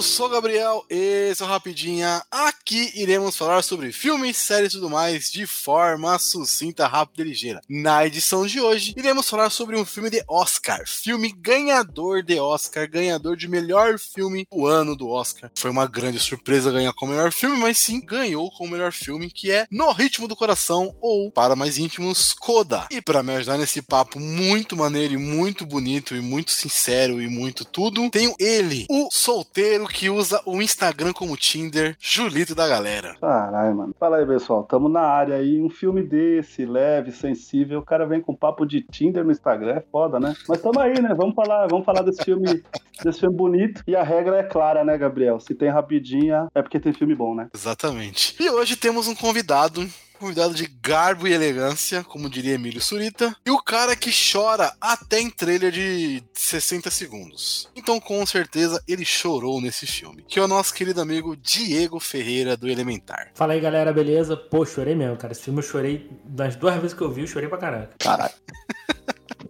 Eu sou o Gabriel, esse é o Rapidinha. Aqui iremos falar sobre filmes, séries e tudo mais de forma sucinta, rápida e ligeira. Na edição de hoje, iremos falar sobre um filme de Oscar. Filme ganhador de Oscar, ganhador de melhor filme do ano do Oscar. Foi uma grande surpresa ganhar como melhor filme, mas sim ganhou como melhor filme, que é No Ritmo do Coração ou, para mais íntimos, Coda. E para me ajudar nesse papo muito maneiro e muito bonito e muito sincero e muito tudo, tenho ele, o solteiro que usa o Instagram como Tinder, Julito da galera. Caralho, mano. Fala aí, pessoal. Tamo na área aí. Um filme desse, leve, sensível. O cara vem com papo de Tinder no Instagram. É foda, né? Mas tamo aí, né? Vamos falar, vamos falar desse filme, desse filme bonito. E a regra é clara, né, Gabriel? Se tem rapidinha, é porque tem filme bom, né? Exatamente. E hoje temos um convidado convidado de garbo e elegância, como diria Emílio Surita, e o cara que chora até em trailer de 60 segundos. Então, com certeza, ele chorou nesse filme, que é o nosso querido amigo Diego Ferreira do Elementar. Fala aí, galera, beleza? Pô, chorei mesmo, cara. Esse filme eu chorei, das duas vezes que eu vi, eu chorei pra caraca. Caralho.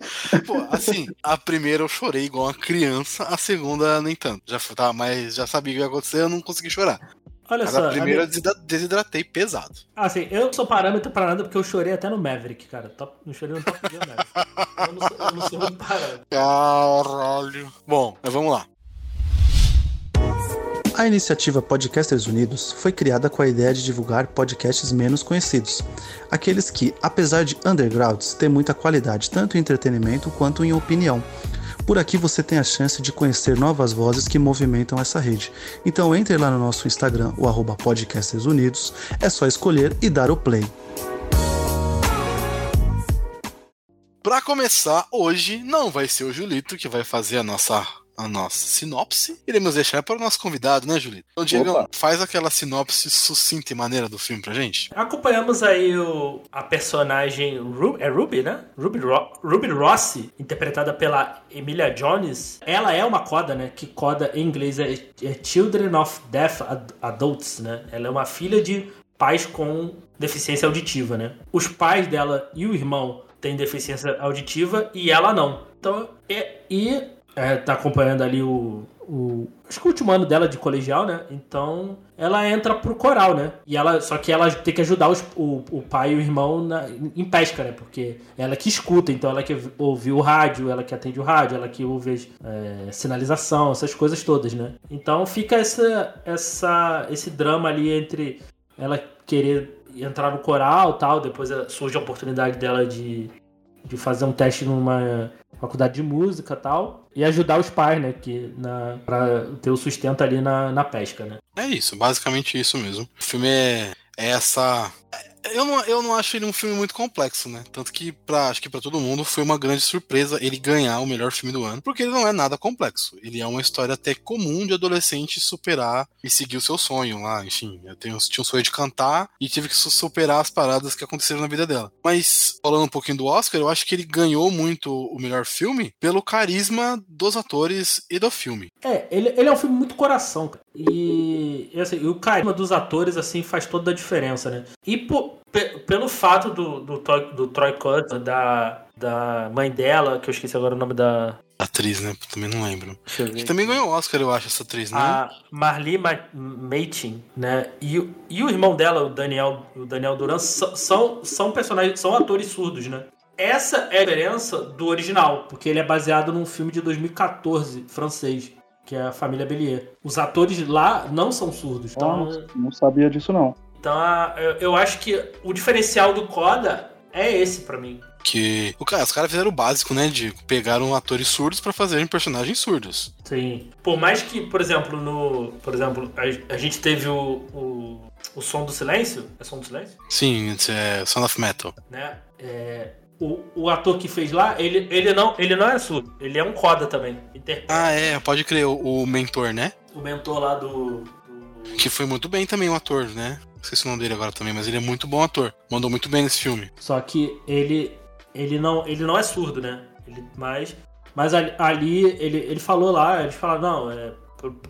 Pô, assim, a primeira eu chorei igual uma criança, a segunda nem tanto. Já tá, mas já sabia o que ia acontecer, eu não consegui chorar. Olha Mas só. a primeira a eu minha- desidratei pesado. Ah, assim, eu sou parâmetro pra nada porque eu chorei até no Maverick, cara. Top... Não chorei no Top Gear Maverick. Eu não, sou, eu não sou muito parâmetro. Caralho. Bom, mas vamos lá. A iniciativa Podcasters Unidos foi criada com a ideia de divulgar podcasts menos conhecidos, aqueles que, apesar de undergrounds, têm muita qualidade tanto em entretenimento quanto em opinião. Por aqui você tem a chance de conhecer novas vozes que movimentam essa rede. Então entre lá no nosso Instagram, o arroba Podcasters Unidos, é só escolher e dar o play. Pra começar, hoje não vai ser o Julito que vai fazer a nossa, a nossa sinopse. Iremos deixar para o nosso convidado, né, Julito? Então, Diego, Opa. faz aquela sinopse sucinta e maneira do filme pra gente. Acompanhamos aí o, a personagem Ru, é Ruby, né? Ruby, Ro, Ruby Rossi, interpretada pela Emilia Jones. Ela é uma coda, né? Que coda em inglês é, é Children of Deaf Ad- Adults, né? Ela é uma filha de pais com deficiência auditiva, né? Os pais dela e o irmão têm deficiência auditiva e ela não. Então, e, e é, tá acompanhando ali o, o. Acho que o último ano dela de colegial, né? Então ela entra pro coral, né? E ela. Só que ela tem que ajudar os- o, o pai e o irmão na- em pesca, né? Porque ela que escuta, então ela que ouve o rádio, ela que atende o rádio, ela que ouve é, sinalização, essas coisas todas, né? Então fica essa, essa, esse drama ali entre ela querer entrar no coral tal, depois eh, surge a oportunidade dela de, de fazer um teste numa faculdade de música tal, e ajudar os pais, né, que na, pra ter o sustento ali na, na pesca, né. É isso, basicamente isso mesmo. O filme é, é essa. Eu não, eu não acho ele um filme muito complexo, né? Tanto que, pra, acho que pra todo mundo, foi uma grande surpresa ele ganhar o melhor filme do ano, porque ele não é nada complexo. Ele é uma história até comum de adolescente superar e seguir o seu sonho lá. Enfim, eu tenho, tinha um sonho de cantar e tive que su- superar as paradas que aconteceram na vida dela. Mas, falando um pouquinho do Oscar, eu acho que ele ganhou muito o melhor filme pelo carisma dos atores e do filme. É, ele, ele é um filme muito coração, cara. E, e, assim, e o carisma dos atores, assim, faz toda a diferença, né? E pelo fato do, do, Troy- do Troy Kutz, da, da mãe dela, que eu esqueci agora o nome da... Atriz, né? Também não lembro. Que também ganhou o Oscar, eu acho, essa atriz, né? a Marli Ma- Matin, né? E, o- e o irmão dela, o Daniel, o Daniel Duran, são, são, são personagens, são atores surdos, né? Essa é a diferença do original, porque ele é baseado num filme de 2014, francês, que é a Família Bélier. Os atores lá não são surdos, então, Nossa, não sabia disso, não. então a- eu, acho que o diferencial do Coda é esse pra mim. Que o cara, os caras fizeram o básico, né? De pegaram atores surdos pra fazerem personagens surdos. Sim. Por mais que, por exemplo, no. Por exemplo, a, a gente teve o, o. o som do silêncio. É som do silêncio? Sim, isso é Son of Metal. né? É, o, o ator que fez lá, ele, ele, não, ele não é surdo, ele é um coda também. Interpreta Ah, é, pode crer, o, o mentor, né? o mentor lá do. do- Que foi muito bem também o ator, né? Esqueci o nome dele agora também, mas ele é muito bom ator. Mandou muito bem nesse filme. Só que ele, ele, não, ele não é surdo, né? Ele, mas mas ali, ali ele, ele falou lá, eles falaram, não, é,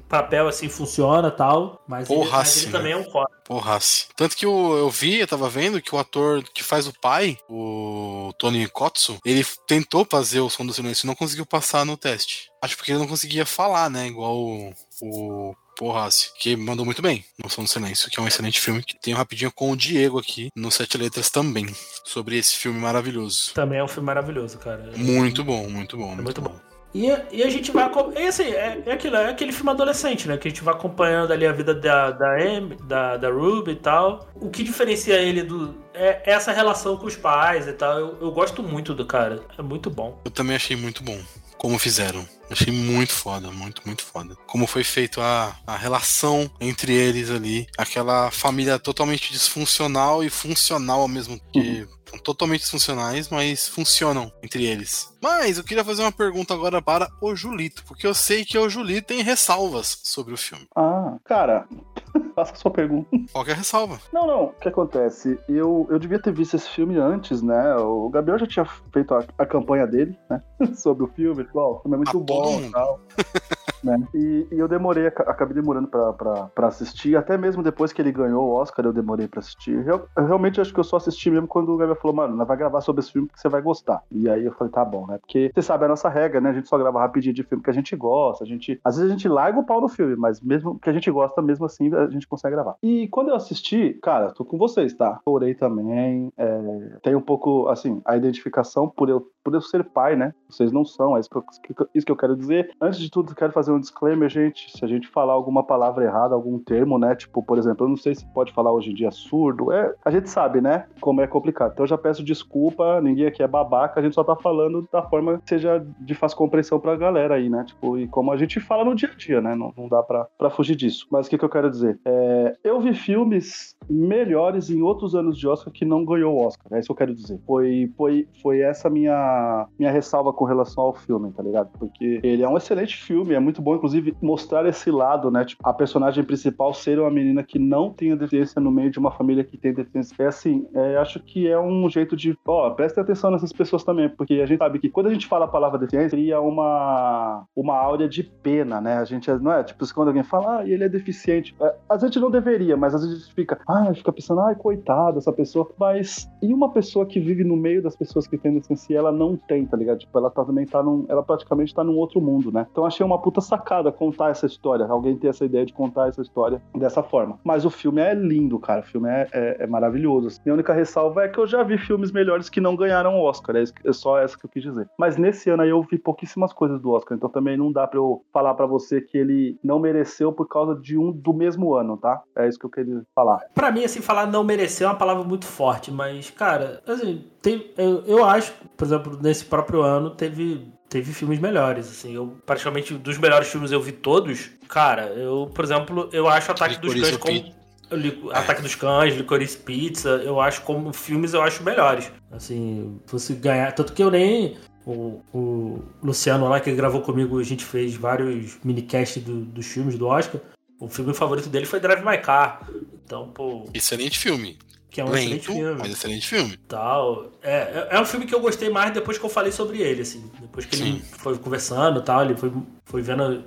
papel assim funciona tal, mas, ele, Porra, mas sim, ele também é um. Porrace. Tanto que eu, eu vi, eu tava vendo que o ator que faz o pai, o Tony Kotsu, ele tentou fazer o som do silêncio e não conseguiu passar no teste. Acho porque ele não conseguia falar, né? Igual o, o Porrace, que mandou muito bem no Som do Silêncio, que é um excelente filme, que tem um rapidinho com o Diego aqui no Sete Letras também, sobre esse filme maravilhoso. Também é um filme maravilhoso, cara. Muito bom, muito bom. É muito bom. E, e, a gente vai. É, assim, é, é, aquilo, é aquele filme adolescente, né? Que a gente vai acompanhando ali a vida da, da, Amy, da, da Ruby e tal. O que diferencia ele do. É essa relação com os pais e tal. Eu, eu gosto muito do cara. É muito bom. Eu também achei muito bom como fizeram. Achei muito foda, muito, muito foda. Como foi feito a, a relação entre eles ali. Aquela família totalmente disfuncional e funcional ao mesmo tempo. Uhum são totalmente disfuncionais, mas funcionam entre eles. Mas eu queria fazer uma pergunta agora para o Julito, porque eu sei que o Julito tem ressalvas sobre o filme. Ah, cara, faça a sua pergunta. Qual a ressalva? Não, não. O que acontece? Eu, eu devia ter visto esse filme antes, né? O Gabriel já tinha feito a, a campanha dele, né? sobre o filme. Tipo, o filme é muito a bom e tal. né? E, e, eu demorei, acabei demorando para assistir, até mesmo depois que ele ganhou o Oscar, eu demorei para assistir. Eu, eu, realmente acho que eu só assisti mesmo quando o Gabriel falou, mano, vai gravar sobre esse filme que você vai gostar. E aí eu falei, tá bom, né? Porque você sabe a nossa regra, né? A gente só grava rapidinho de filme que a gente gosta, a gente. Às vezes a gente larga o pau no filme, mas mesmo que a gente gosta, mesmo assim, a gente consegue gravar. E quando eu assisti, cara, tô com vocês, tá? Chorei também. É, tem um pouco, assim, a identificação por eu, por eu ser pai, né? Vocês não são, é isso que, eu, isso que eu quero dizer. Antes de tudo, quero fazer um disclaimer, gente. Se a gente falar alguma palavra errada, algum termo, né? Tipo, por exemplo, eu não sei se pode falar hoje em dia surdo. É, a gente sabe, né? Como é complicado. Então eu já peço desculpa, ninguém aqui é babaca, a gente só tá falando da forma que seja de fácil compreensão pra galera aí, né? Tipo, e como a gente fala no dia a dia, né? Não, não dá pra, pra fugir disso. Mas o que, que eu quero dizer? É, eu vi filmes melhores em outros anos de Oscar que não ganhou o Oscar. É isso que eu quero dizer. Foi, foi, foi essa minha, minha ressalva com relação ao filme, tá ligado? Porque ele é um excelente filme, é muito bom, inclusive, mostrar esse lado, né? Tipo, a personagem principal ser uma menina que não tem deficiência no meio de uma família que tem deficiência. É assim, é, acho que é um jeito de. Ó, presta atenção nessas pessoas também, porque a gente sabe que quando a gente fala a palavra deficiência, cria uma, uma áurea de pena, né? A gente não é, tipo, quando alguém fala, ah, ele é deficiente. É, a gente não deveria, mas às vezes a gente fica, ah, fica pensando, ai, coitado essa pessoa. Mas e uma pessoa que vive no meio das pessoas que têm deficiência e ela não tem, tá ligado? Tipo, ela tá, também tá num. Ela praticamente tá num outro mundo, né? Então achei uma puta sacada contar essa história. Alguém ter essa ideia de contar essa história dessa forma. Mas o filme é lindo, cara. O filme é, é, é maravilhoso. Minha única ressalva é que eu já vi filmes melhores que não ganharam o Oscar. É, é só essa que eu quis dizer. Mas nesse ano aí eu vi pouquíssimas coisas do Oscar. Então também não dá pra eu falar para você que ele não mereceu por causa de um do mesmo ano, tá? É isso que eu queria falar. Para mim, assim, falar não mereceu é uma palavra muito forte, mas, cara, assim, tem, eu, eu acho, por exemplo, nesse próprio ano teve teve filmes melhores, assim, eu praticamente dos melhores filmes eu vi todos. Cara, eu, por exemplo, eu acho Ataque Licorice dos Cães como Ataque dos Cães, Licorice Pizza, eu acho como filmes eu acho melhores. Assim, fosse ganhar, tanto que eu nem o, o Luciano lá que gravou comigo, a gente fez vários minicasts do, dos filmes do Oscar. O filme favorito dele foi Drive My Car. Então, pô. Excelente filme. Que é um Lento, excelente filme. Mas excelente filme. Tal. É, é, é um filme que eu gostei mais depois que eu falei sobre ele, assim. Depois que Sim. ele foi conversando e tal, ele foi, foi vendo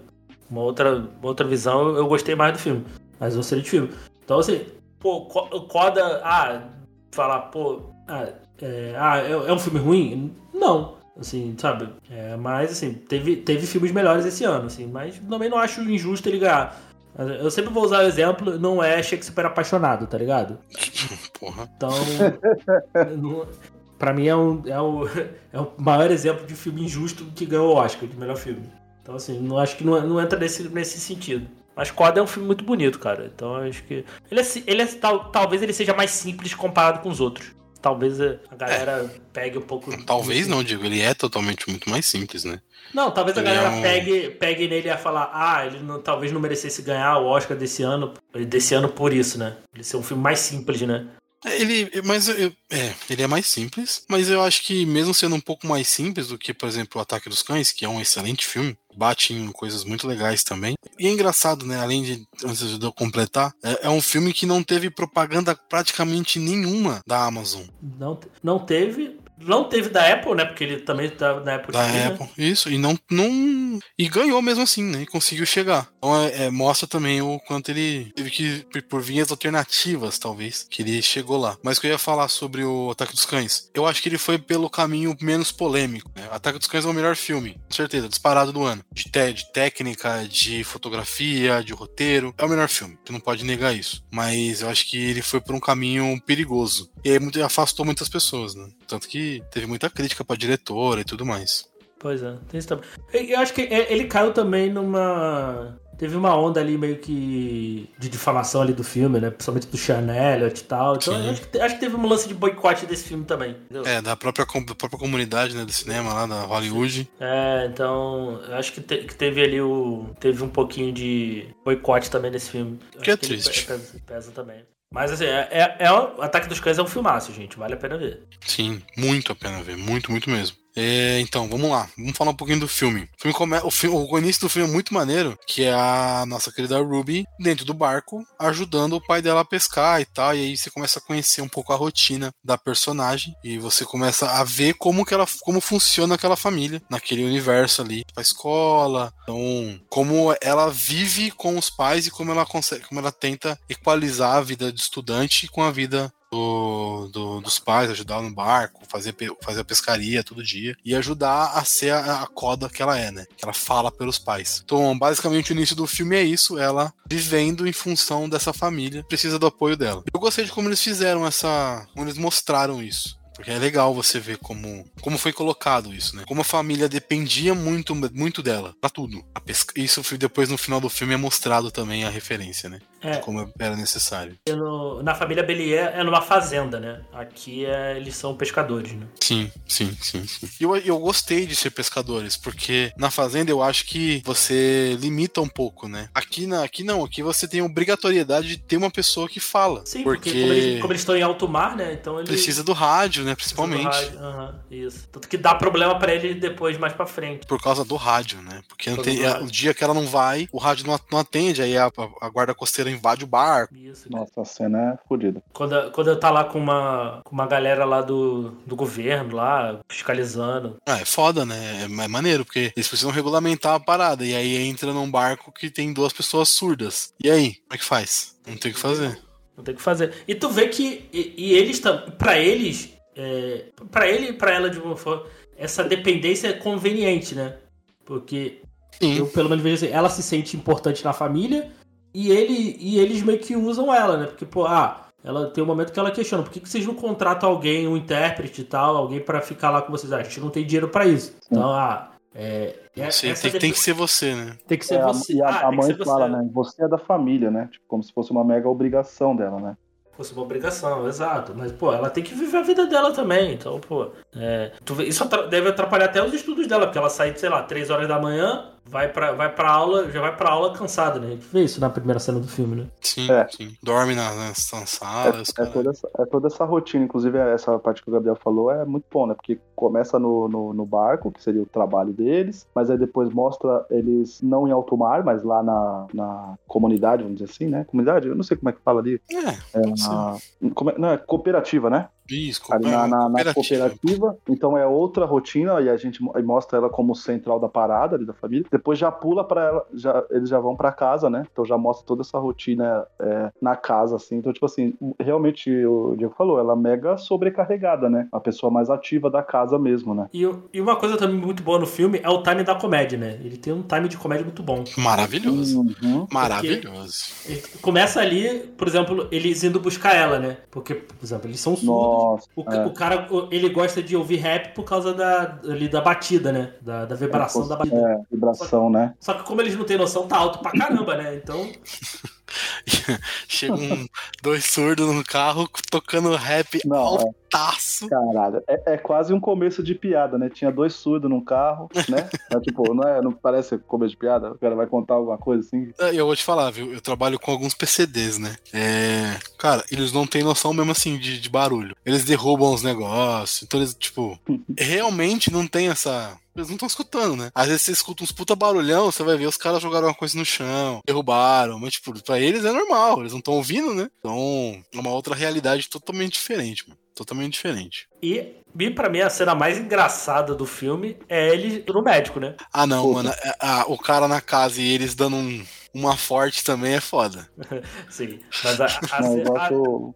uma outra, outra visão, eu, eu gostei mais do filme. Mas é um excelente filme. Então, assim, pô, Coda. Ah, falar, pô. Ah, é, ah, é, é um filme ruim? Não assim, sabe? É, mas, assim, teve, teve filmes melhores esse ano, assim, mas também não acho injusto ele ganhar. Eu sempre vou usar o exemplo, não é Shakespeare apaixonado, tá ligado? Porra. Então, não, pra mim é, um, é, o, é o maior exemplo de filme injusto que ganhou o Oscar de melhor filme. Então, assim, não acho que não, não entra nesse, nesse sentido. Mas Coda é um filme muito bonito, cara. Então acho que. Ele é, ele é, tal, talvez ele seja mais simples comparado com os outros talvez a galera é. pegue um pouco. Talvez não, digo, ele é totalmente muito mais simples, né? Não, talvez ele a galera é um... pegue, pegue nele a falar, ah, ele não, talvez não merecesse ganhar o Oscar desse ano, desse ano por isso, né? Ele ser um filme mais simples, né? Ele, mas eu, é, ele é mais simples, mas eu acho que mesmo sendo um pouco mais simples do que, por exemplo, o Ataque dos Cães, que é um excelente filme, bate em coisas muito legais também. E é engraçado, né? Além de, antes de eu completar, é, é um filme que não teve propaganda praticamente nenhuma da Amazon. Não, não teve, Não teve da Apple, né? Porque ele também tá na Apple Da TV, né? Apple, isso, e não, não. E ganhou mesmo assim, né? E conseguiu chegar. Então é, é, mostra também o quanto ele teve que, por- por vinhas alternativas, talvez, que ele chegou lá. Mas o que eu ia falar sobre o Ataque dos Cães, eu acho que ele foi pelo caminho menos polêmico. Né? Ataque dos Cães é o melhor filme, com certeza, disparado do ano. De, te- de técnica, de fotografia, de roteiro. É o melhor filme, tu não pode negar isso. Mas eu acho que ele foi por um caminho perigoso. E aí muito- afastou muitas pessoas, né? Tanto que teve muita crítica pra diretora e tudo mais. Pois é, tem isso também. Eu acho que é- ele caiu também numa. Teve uma onda ali meio que de difamação ali do filme, né? Principalmente do Sean Elliott e tal. Então acho que, acho que teve um lance de boicote desse filme também. Entendeu? É, da própria, da própria comunidade né, do cinema lá, da Hollywood. É, então eu acho que, te- que teve ali o. Teve um pouquinho de boicote também nesse filme. Que é acho ele triste. pe- Pesa, pesa também. Mas assim, é, é, é Ataque dos Cães é um filmaço, gente. Vale a pena ver. Sim, muito a pena ver, muito, muito mesmo. É, então, vamos lá, vamos falar um pouquinho do filme. O, filme come... o, o início do filme é muito maneiro, que é a nossa querida Ruby dentro do barco, ajudando o pai dela a pescar e tal, e aí você começa a conhecer um pouco a rotina da personagem, e você começa a ver como que ela, como funciona aquela família, naquele universo ali, a escola, então, como ela vive com os pais e como ela consegue, como ela tenta equalizar a vida de estudante com a vida do, do- dos pais, ajudar no barco, fazer, fazer a pescaria todo dia e ajudar a ser a, a coda que ela é, né? Que ela fala pelos pais. Então, basicamente, o início do filme é isso: ela vivendo em função dessa família, precisa do apoio dela. Eu gostei de como eles fizeram essa. como eles mostraram isso. Porque é legal você ver como, como foi colocado isso, né? Como a família dependia muito, muito dela, pra tudo. Pesca... Isso depois no final do filme é mostrado também a referência, né? É. De como era necessário. No- na família Belier é numa fazenda, né? Aqui é- eles são pescadores, né? Sim, sim, sim, sim. E Eu, eu gostei de ser pescadores, porque na fazenda eu acho que você limita um pouco, né? Aqui, na, aqui não, aqui você tem a obrigatoriedade de ter uma pessoa que fala. Sim, porque, porque, como, eles, como eles estão em alto mar, né? Então eles. precisa do rádio, né? Principalmente. rádio. Aham, isso. Tanto que dá problema pra ele depois, mais pra frente. Por causa do rádio, né? Porque não Por tem, é, rádio. o dia que ela não vai, o rádio não, não atende, aí a, a guarda costeira invade o barco. Isso. Nossa, a cena é fodida. Quando, quando eu tá lá com uma, com uma galera lá do, do governo, lá, fiscalizando. Ah, é foda, né? É, é maneiro, porque eles precisam regulamentar a parada. E aí entra num barco que tem duas pessoas surdas. E aí? Como é que faz? Não tem o que fazer. Não tem o que fazer. E tu vê que. E, e eles Pra eles. É, para ele e pra ela, de uma forma. Essa dependência é conveniente, né? Porque Sim. eu, pelo menos, vejo assim, ela se sente importante na família e, ele, e eles meio que usam ela, né? Porque, pô, ah, ela tem um momento que ela questiona: por que, que vocês não contratam alguém, um intérprete e tal, alguém pra ficar lá com vocês? Ah, a gente não tem dinheiro pra isso. Então, ah. É, é- tem, tem que ser você, né? tem que ser É, você. e a, ah, a mãe ser você. fala, né? Você é da família, né? Tipo, como se fosse uma mega obrigação dela, né? fosse uma obrigação, exato. Mas, pô, ela tem que viver a vida dela também. Então, pô, é, isso atra- deve atrapalhar até os estudos dela, porque ela sai, sei lá, 3 horas da manhã, vai pra, vai pra aula, já vai pra aula cansada, né? A gente vê isso na primeira cena do filme, né? Sim, É. sim. Dorme na, na, na É, é toda essa, é toda essa rotina, inclusive essa parte que o Gabriel falou é muito bom, né? Porque começa no, no, no barco, que seria o trabalho deles, mas aí depois mostra eles não em alto mar, mas lá na, na comunidade, vamos dizer assim, né? Comunidade? Eu não sei como é que fala ali. É, É, ser. na, como é- não, é cooperativa, né? Isso, Ali na, na- na cooperativa. cooperativa. Então é outra rotina e a gente mostra ela como central da parada ali da família. Depois já pula para ela, já, eles já vão para casa, né? Então já mostra toda essa rotina é, na casa, assim. Então, tipo assim, realmente o Diego falou, ela é mega sobrecarregada, né? A pessoa mais ativa da casa mesmo, né? E, e uma coisa também muito boa no filme é o time da comédia, né? Ele tem um time de comédia muito bom. Maravilhoso. Uhum. Maravilhoso. Ele começa ali, por exemplo, eles indo buscar ela, né? Porque, por exemplo, eles são surdos. Nossa. O, é. o cara, ele gosta de ouvir rap por causa da, ali, da batida, né? Da, da vibração da batida. É, vibração, né? Só que como eles não têm noção, tá alto pra caramba, né? Então, Chega um, dois surdos no carro tocando rap Não, é. Altaço. Caralho, é, é quase um começo de piada, né? Tinha dois surdos num carro, né? É, tipo, não, é, não parece começo de piada? O cara vai contar alguma coisa assim? É, Eu vou te falar, viu? Eu trabalho com alguns PCDs, né? É, Cara, eles não têm noção mesmo assim de, de barulho. Eles derrubam os negócios. Então eles, tipo, realmente não tem essa. Eles não estão escutando, né? Às vezes você escuta uns puta barulhão, você vai ver os caras jogaram uma coisa no chão, derrubaram, mas, tipo, pra eles é normal, eles não estão ouvindo, né? Então, é uma outra realidade totalmente diferente, mano. Totalmente diferente. E, e pra mim, a cena mais engraçada do filme é ele no médico, né? Ah, não, mano. é- o cara na casa e eles dando um- uma forte também é foda. Sim. Mas a, a, a-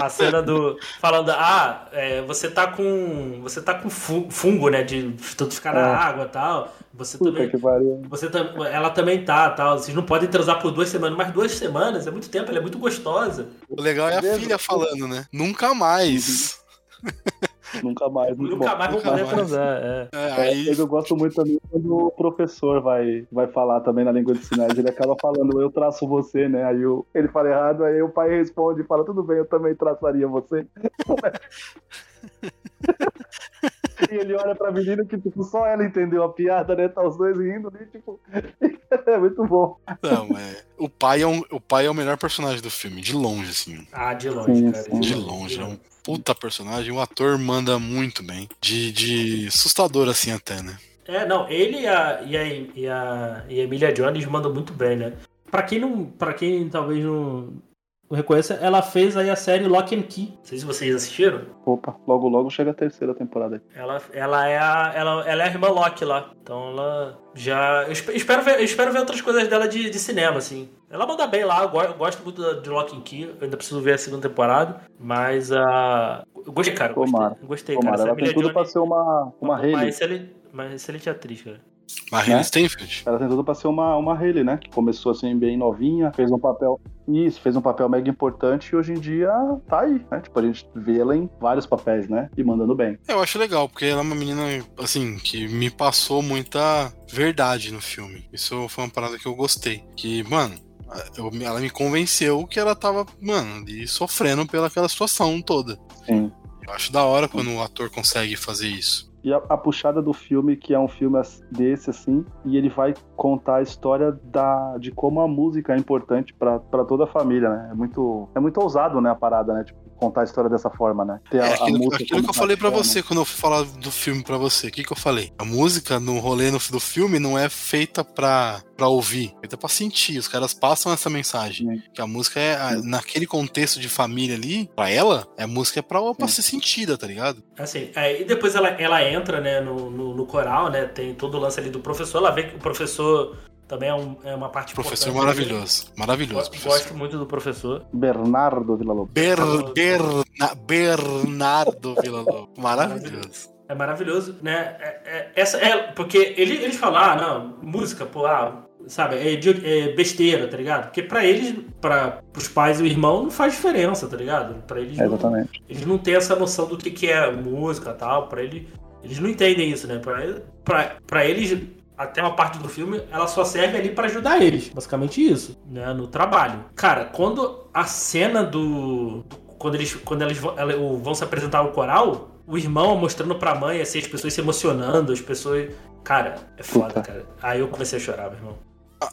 a cena do. Falando, ah, é, você tá com. Você tá com fu- fungo, né? De tanto ficar na É. água e tal. Você Puta também. que pariu. Você ela também tá, tal. Vocês não podem transar por duas semanas, mas duas semanas é muito tempo, ela é muito gostosa. O legal é a Mesmo? filha falando, né? Nunca mais. Nunca mais, Nunca bom. mais nunca poder mais. transar. É. É, É, aí, eu gosto muito também quando o professor vai, vai falar também na língua de sinais, ele acaba falando, eu traço você, né? Aí o- ele fala errado, aí o pai responde e fala, tudo bem, eu também traçaria você. e ele olha pra menina que, tipo, só ela entendeu a piada, né? Tá os dois rindo ali, tipo. é muito bom. não, é, o, pai é um, o pai é o melhor personagem do filme, de longe, assim. Ah, de longe, Sim, cara. sim. De longe, é um puta personagem. O ator manda muito bem. De, de assustador, assim, até, né? É, não, ele e a, e a, e a, e a Emilia Jones mandam muito bem, né? Pra quem não. para quem talvez não, não reconheça, ela fez aí a série Lock and Key. Não sei se vocês assistiram. Opa, logo logo chega a terceira temporada aí. Ela, ela, é a, ela, ela é a irmã Locke lá. Então ela já. Eu espe- espero ver, eu espero ver outras coisas dela de, de cinema, assim. Ela manda bem lá, eu go- eu gosto muito da- de Lock and Key. Eu ainda preciso ver a segunda temporada. Mas a. Eu gostei, cara. eu Gostei, Tomara. eu gostei Tomara, cara. ela tem tudo pra Jones- ser uma, uma uma Hayley. excelente, uma excelente atriz, cara. Mas Né? Haley Steinfeld. Ela tem tudo pra ser uma, uma Hayley, né? Que começou assim bem novinha, fez um papel. Isso, fez um papel mega importante e hoje em dia tá aí, né? Tipo, a gente vê ela em vários papéis, né? E mandando bem. Eu acho legal, porque ela é uma menina, assim, que me passou muita verdade no filme. Isso foi uma parada que eu gostei. Que, mano, eu- ela me convenceu que ela tava, mano, ali sofrendo pelaquela situação toda. Sim. Eu acho da hora quando o ator consegue fazer isso. E a, a puxada do filme, que é um filme desse, assim, e ele vai contar a história da, de como a música é importante pra toda a família, né? É muito, é muito ousado, né, a parada, né? Tipo, contar a história dessa forma, né? Ter É a aquilo, música aquilo que eu falei pra paixão, você quando eu fui falar do filme pra você. O que, que eu falei? A música no rolê no, do filme não é feita pra, pra ouvir, é feita pra sentir. Os caras passam essa mensagem. Sim. Que a música é, a- naquele contexto de família ali, pra ela, a música é pra, pra ser sentida, tá ligado? Assim, é, e depois ela, ela entra, né, no, no, no coral, né? Tem todo o lance ali do professor. Ela vê que o professor também é, um- é uma parte Professor importante ali. maravilhoso. Maravilhoso, Gosto, professor. gosto muito do professor. Bernardo Villa-Lobos. Ber, Berna- Bernardo Villa-Lobos. Maravilhoso. É maravilhoso, né? É- é- essa é porque ele, eles falam, ah, não, música, pô, ah, sabe, é, é besteira, tá ligado? Porque pra eles, para os pais e o irmão, não faz diferença, tá ligado? Pra eles, É, não, exatamente. eles não têm essa noção do que, que é música e tal. Pra ele, eles não entendem isso, né? Pra eles, até uma parte do filme, ela só serve ali pra ajudar eles. Basicamente isso, né? No trabalho. Cara, quando a cena do. do- quando eles, quando eles vão, ela- vão se apresentar ao coral, o irmão mostrando pra mãe, assim, as pessoas se emocionando, as pessoas. Cara, é foda, Puta. cara. Aí eu comecei a chorar, meu irmão.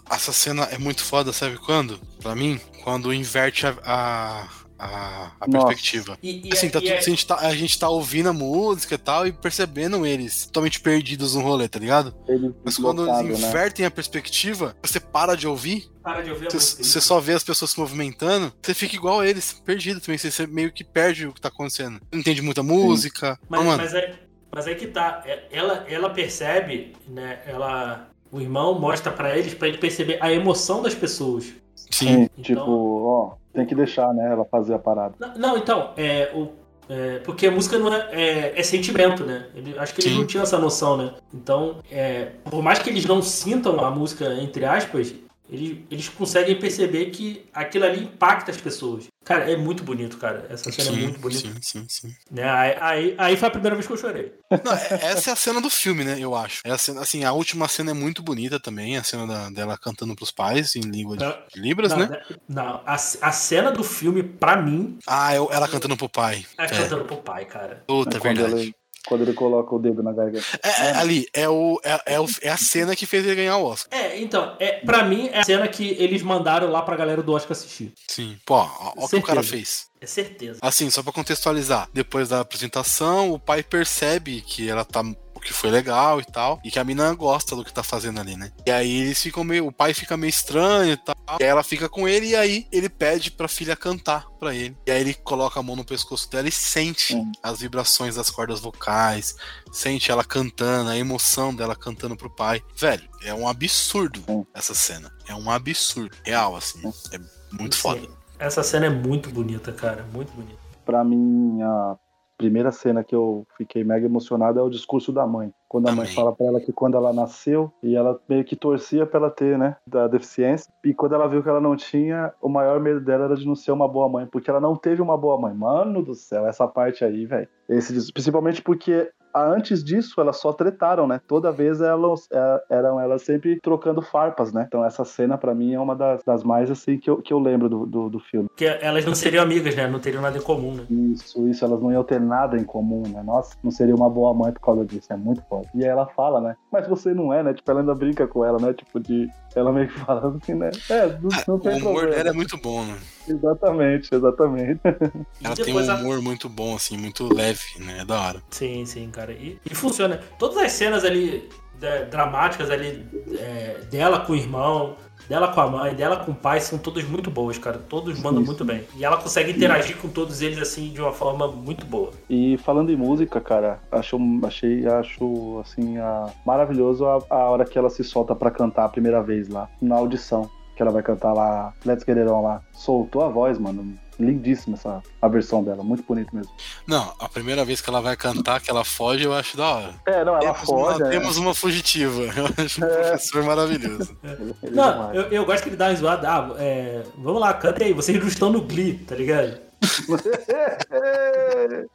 Essa cena é muito foda, sabe quando? Pra mim, quando inverte a, a, a- a Nossa. perspectiva. E, e, Assim, tá e tudo, é- a, gente tá, a gente tá ouvindo a música e tal e percebendo eles totalmente perdidos no rolê, tá ligado? Ele Mas quando eles né? invertem a perspectiva, você para de ouvir, para de ouvir a você, música. você só vê as pessoas se movimentando, você fica igual a eles, perdido também. Você, você meio que perde o que tá acontecendo. Não entende muita música. Mas, Mas, é, mas aí que tá. É- Ela, ela percebe, né? Ela. O irmão mostra pra eles pra ele perceber a emoção das pessoas. Sim. Sim, tipo, ó, tem que deixar, né, ela fazer a parada. Não, não, então, é, o, é, porque a música não é, é, é sentimento, né? Ele- acho que eles Sim. não tinham essa noção, né? Então, é, por mais que eles não sintam a música, entre aspas, eles, eles conseguem perceber que aquilo ali impacta as pessoas. Cara, é muito bonito, cara. Essa cena é Sim, muito bonita. sim, sim, sim. Né? Aí, aí, aí foi a primeira vez que eu chorei. Não, é- essa é a cena do filme, né? Eu acho. É a cena, assim, a última cena é muito bonita também, a cena da- dela cantando pros pais em língua de, Não, de Libras, não, né? não, a, a cena do filme, pra mim, Ah, eu- ela cantando pro pai. é É, cantando pro pai, cara. puta, é verdade. ele, quando ele coloca o dedo na garganta. É, é, ali, é, o, é, é, o- é a cena que fez ele ganhar o Oscar. É, então, é, pra mim é a cena que eles mandaram lá pra galera do Oscar assistir. Sim. Pô, ó, ó o que o cara fez. É certeza. Assim, só pra contextualizar, depois da apresentação, o pai percebe que ela tá o que foi legal e tal, e que a mina gosta do que tá fazendo ali, né? E aí eles ficam meio, o pai fica meio estranho e tal, e aí ela fica com ele e aí ele pede pra filha cantar pra ele. E aí ele coloca a mão no pescoço dela e sente as vibrações das cordas vocais, sente ela cantando, a emoção dela cantando pro pai. Velho, é um absurdo essa cena. É um absurdo. Real, assim. É muito Sim. foda. Essa cena é muito bonita, cara. Muito bonita. Pra mim, a primeira cena que eu fiquei mega emocionado é o discurso da mãe. Quando a mãe Também. fala pra ela que quando ela nasceu, e ela meio que torcia pra ela ter, né, da deficiência, e quando ela viu que ela não tinha, o maior medo dela era de não ser uma boa mãe, porque ela não teve uma boa mãe. Mano do céu, essa parte aí, velho. Esse Principalmente porque antes disso elas só tretaram, né? Toda vez elas é, eram elas sempre trocando farpas, né? Então essa cena pra mim é uma das, das mais assim que eu, que eu lembro do, do, do filme. Porque elas não seriam amigas, né? Não teriam nada em comum, né? Isso, isso, elas não iam ter nada em comum, né? Nossa, não seria uma boa mãe por causa disso, é muito E aí ela fala, né? Mas você não é, né? Tipo, ela ainda brinca com ela, né? Tipo, de. Ela meio que falando assim, né? É, não, não O tem humor problema. dela é muito bom, né? Exatamente, exatamente. Ela tem um depois a- humor muito bom, assim, muito leve, né? É da hora. Sim, sim, cara. E, e funciona. Todas as cenas ali é, dramáticas ali é, dela com o irmão, dela com a mãe, dela com o pai são todas muito boas, cara. Todos mandam Isso. muito bem. E ela consegue interagir com todos eles assim de uma forma muito boa. E falando em música, cara, acho, achei, acho assim, a, maravilhoso a, a hora que ela se solta pra cantar a primeira vez lá, na audição. Que ela vai cantar lá, Let's Get It On lá. Soltou a voz, mano. Lindíssima essa a versão dela, muito bonito mesmo. Não, a primeira vez que ela vai cantar, que ela foge, eu acho da hora. É, não, ela temos, foge. uma, é. temos uma fugitiva. Eu acho um É. professor maravilhoso. Ele é Não, eu, eu gosto que ele dá uma zoada. Ah, é, vamos lá, canta aí. Vocês não estão no Glee, tá ligado?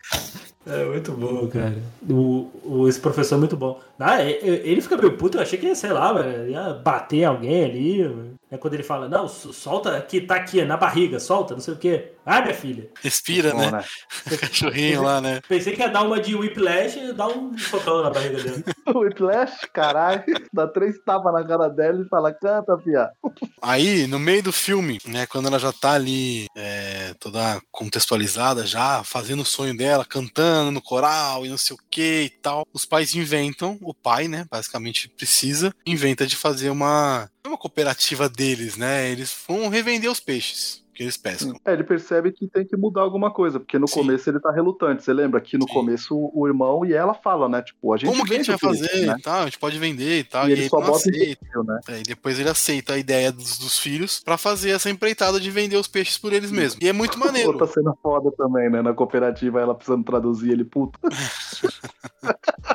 É muito bom, cara. O, o- esse professor é muito bom. Ah, é- é- ele fica meio puto, eu achei que ia, sei lá, mano, ia bater alguém ali. É quando ele fala, não, so- solta aqui, tá aqui, na barriga, solta, não sei o quê. Ah, minha filha. Respira, Bom, né? né? Cachorrinho lá, né? Pensei que ia dar uma de whiplash e dar um socão na barriga dele. Whiplash, caralho, dá três tapas na cara dela e fala, canta, fia. Aí, no meio do filme, né, quando ela já tá ali é, toda contextualizada, já fazendo o sonho dela, cantando no coral e não sei o que e tal, os pais inventam, o pai, né, basicamente precisa, inventa de fazer uma, uma cooperativa deles, né, eles vão revender os peixes que eles pescam. É, ele percebe que tem que mudar alguma coisa, porque no Sim. começo ele tá relutante. Você lembra que no Sim. começo o- irmão e ela falam, né? Tipo, a gente Como que a gente vai fazer né? e tal, a gente pode vender e tal, E e, ele ele só bota aceita. né? É, e depois ele aceita a ideia dos, dos filhos pra fazer essa empreitada de vender os peixes por eles mesmos. E é muito maneiro. Outra cena foda também, né? Na cooperativa, ela precisando traduzir ele, puta.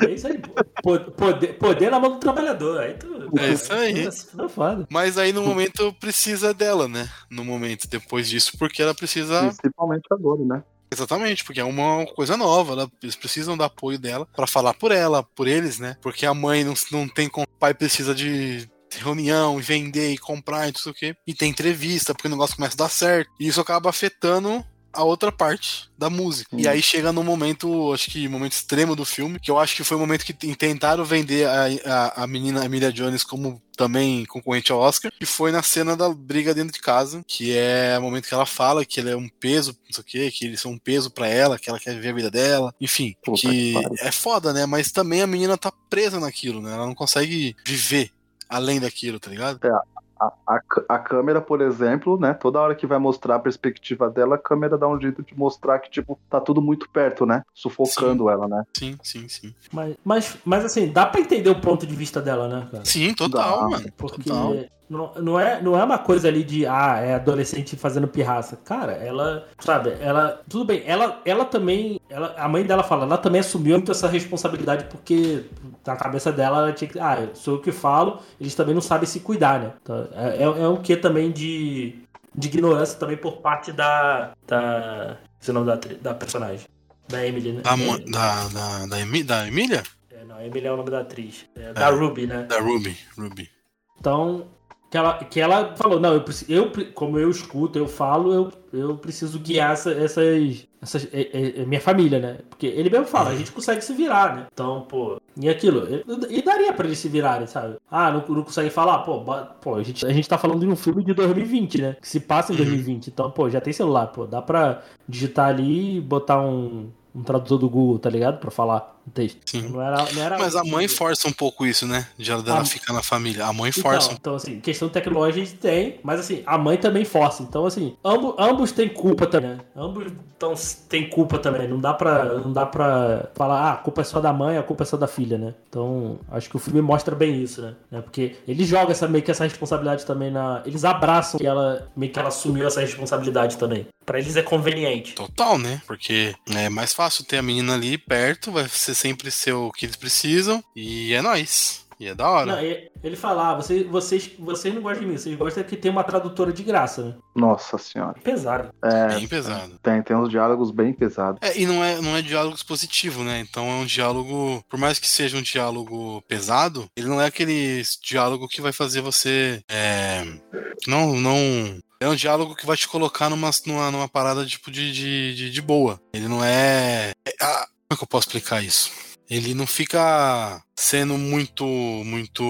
É isso aí. po- Poder, poder na mão do trabalhador. Aí tu. É isso aí. Foda. Mas aí no momento precisa dela, né? No momento depois disso, porque ela precisa. Principalmente agora, né? Exatamente, porque é uma coisa nova. ela- eles precisam do apoio dela pra falar por ela, por eles, né? Porque a mãe não, não tem como. O pai precisa de reunião e vender e comprar e não sei o quê. E tem entrevista, porque o negócio começa a dar certo. E isso acaba afetando a outra parte da música. E Hum. aí chega no momento, acho que momento extremo do filme, que eu acho que foi o momento que tentaram vender a, a, a menina Emilia Jones como também concorrente ao Oscar, que foi na cena da briga dentro de casa, que é o momento que ela fala que ele é um peso, não sei o quê, que eles são um peso pra ela, que ela quer viver a vida dela, enfim, Puta que que é foda, né? Mas também a menina tá presa naquilo, né? Ela não consegue viver além daquilo, tá ligado? A, a, câmera, por exemplo, né? Toda hora que vai mostrar a perspectiva dela, a câmera dá um jeito de mostrar que, tipo, tá tudo muito perto, né? Sufocando ela, né? Sim, sim, sim. Mas, mas, mas assim, dá pra entender o ponto de vista dela, né, cara? Sim, total, Dá. mano. Porque Total. não, não, é, não é uma coisa ali de, ah, é adolescente fazendo pirraça. Cara, ela, sabe, ela. Tudo bem, ela, ela também. Ela, a mãe dela fala, ela também assumiu muito essa responsabilidade porque na cabeça dela ela tinha que. Ah, sou eu que falo, eles também não sabem se cuidar, né? Então, é, é, é um quê também de, de ignorância também por parte da. da. Esse é o nome da, da personagem. Da Emily, né? Da, mo- da, da, da, Emi- da Emília? É, não, Emily é o nome da atriz. É, da Ruby, né? Da Ruby. Ruby. Então, que ela, que ela falou, não, eu, preciso, eu como eu escuto, eu falo, eu, eu preciso guiar essa- essas, essas é, é- é minha família, né? Porque ele mesmo fala, a gente consegue se virar, né? Então, pô, e aquilo, e daria pra eles se virarem, sabe? Ah, não, não consegue falar, pô, pô a, gente, a gente tá falando de um filme de 2020, né? Que se passa em 2020, então, pô, já tem celular, pô, dá pra digitar ali e botar um, um tradutor do Google, tá ligado? Pra falar texto. Sim. Não era, não era Mas a mãe força um pouco isso, né? De ela dela Ah. ficar na família. A mãe Então, força. um então, assim, questão tecnológica a gente tem, mas assim, a mãe também força. Então, assim, ambos, ambos têm culpa também, né? Ambos tão, têm culpa também. Não dá, pra, não dá pra falar, ah, a culpa é só da mãe, a culpa é só da filha, né? Então, acho que o filme mostra bem isso, né? Né? Porque ele joga essa, meio que essa responsabilidade também na. Eles abraçam que ela meio que ela assumiu essa responsabilidade também. Pra eles é conveniente. Total, né? Porque é mais fácil ter a menina ali perto, vai ser sempre ser o que eles precisam. E é nóis. E é da hora. Não, ele fala, ah, vocês, vocês, vocês não gostam de mim, vocês gostam que tem uma tradutora de graça, né? Nossa senhora. Pesado. É, Bem pesado. tem, tem uns diálogos bem pesados. É, e não é, não é diálogo expositivo, né? Então é um diálogo, por mais que seja um diálogo pesado, ele não é aquele diálogo que vai fazer você. É, não, não. É um diálogo que vai te colocar numa, numa, numa parada tipo de, de, de, de boa. Ele não é. é ah, como é que eu posso explicar isso? Ele não fica sendo muito, muito.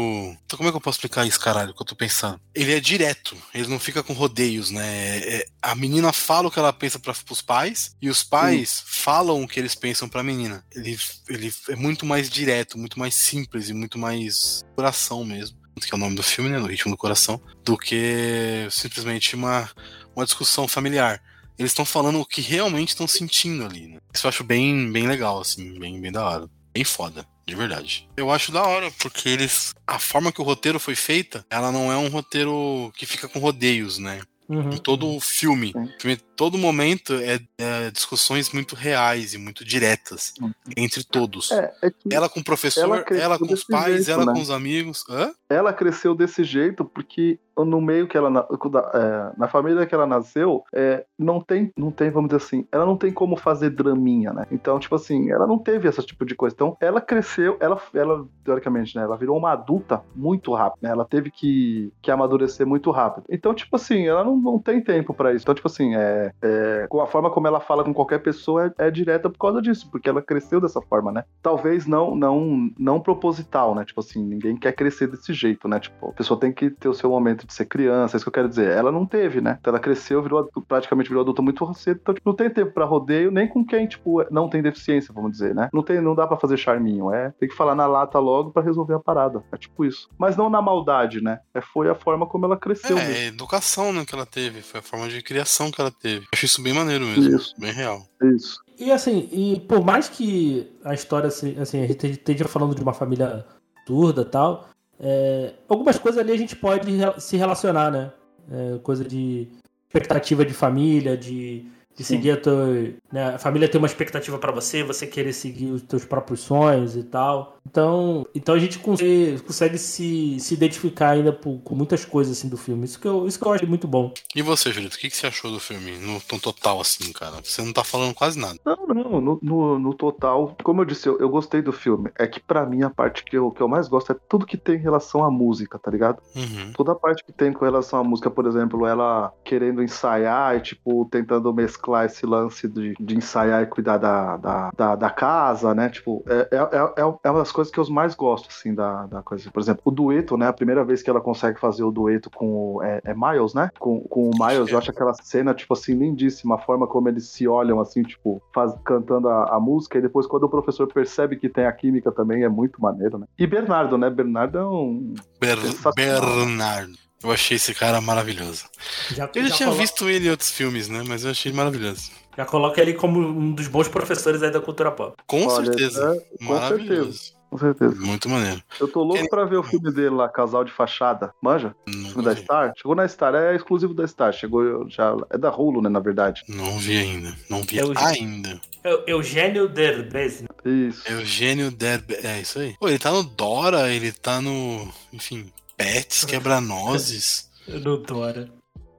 Então, como é que eu posso explicar isso, caralho? Que eu tô pensando. Ele é direto, ele não fica com rodeios, né? É- a menina fala o que ela pensa para os pais e os pais falam o que eles pensam pra menina. Ele, ele é muito mais direto, muito mais simples e muito mais coração mesmo. Que é o nome do filme, né? No ritmo do coração, do que simplesmente uma, uma discussão familiar. Eles estão falando o que realmente estão sentindo ali, né? Isso eu acho bem, bem legal, assim, bem, bem da hora. Bem foda, de verdade. Eu acho da hora, porque eles. A forma que o roteiro foi feita, ela não é um roteiro que fica com rodeios, né? Uhum. Em todo o filme. Filme, todo momento é, é discussões muito reais e muito diretas Uhum. entre todos. É, é que Ela com o professor, Ela ela, com os pais, jeito, ela né? com os amigos. Hã? ela cresceu desse jeito porque no meio que ela na, é, na família que ela nasceu é, não tem não tem vamos dizer assim ela não tem como fazer draminha né? Então tipo assim ela não teve esse tipo de coisa. Então ela cresceu ela ela teoricamente né ela virou uma adulta muito rápido né? Ela teve que, que amadurecer muito rápido. Então tipo assim ela não, não tem tempo pra isso. Então tipo assim é, é, com a forma como ela fala com qualquer pessoa é, é direta por causa disso porque ela cresceu dessa forma né? Talvez não não não proposital né? Tipo assim ninguém quer crescer desse jeito né? Tipo a pessoa tem que ter o seu momento de ser criança é isso que eu quero dizer ela não teve né então ela cresceu virou praticamente virou adulta muito cedo então tipo, não tem tempo pra rodeio nem com quem tipo não tem deficiência vamos dizer né não tem não dá pra fazer charminho é tem que falar na lata logo pra resolver a parada é tipo isso mas não na maldade né é, foi a forma como ela cresceu É, mesmo. é educação né, que ela teve. Foi a forma de criação que ela teve. Acho isso bem maneiro mesmo. Isso. Bem real. isso E assim, e por mais que a história, assim, assim, a gente esteja falando de uma família surda e tal, é, algumas coisas ali a gente pode se relacionar, né? É, coisa de expectativa de família, de, de Sim. seguir a tua. Né? A família tem uma expectativa pra você, você querer seguir os teus próprios sonhos e tal. Então, então a gente consegue, consegue se, se identificar ainda por- com muitas coisas assim do filme. Isso que eu, isso que eu acho muito bom. E você, Julito, o que, que você achou do filme? No, no total, assim, cara? Você não tá falando quase nada. Não, não, no, no, no total, como eu disse, eu, eu gostei do filme. É que pra mim a parte que eu, que eu mais gosto é tudo que tem em relação à música, tá ligado? Uhum. Toda a parte que tem com relação à música, por exemplo, ela querendo ensaiar e, tipo, tentando mesclar esse lance de, de ensaiar e cuidar da, da, da, da casa, né? Tipo, é, é, é, é uma das coisas que eu mais gosto, assim, da, da coisa. Por exemplo, o dueto, né? A primeira vez que ela consegue fazer o dueto com o. É, é Miles, né? Com, com o Miles, eu acho aquela cena, tipo assim, lindíssima. A forma como eles se olham, assim, tipo, faz, cantando a, a música. E depois, quando o professor percebe que tem a química também, é muito maneiro, né? E Bernardo, né? Bernardo é um. Ber-. Bernardo. Eu achei esse cara maravilhoso. Já, Eu já, tinha colo- visto ele em outros filmes, né? Mas eu achei maravilhoso. Já coloca ele como um dos bons professores aí da cultura pop. Com Olha, certeza. é, com maravilhoso. Com certeza. Muito maneiro. Eu tô louco Ele- pra ver o filme dele lá, Casal de Fachada. Manja? O filme Não da. Star? Chegou na Star, é exclusivo da Star. Chegou já. É da Hulu, né, na verdade. Não vi ainda. Não vi Eu- ainda. Eu- Eugênio Derbez. né? Isso. Eugênio Derbe. É isso aí. Pô, ele tá no Dora, ele tá no. Enfim, Pets, Quebra-Nozes, No Dora.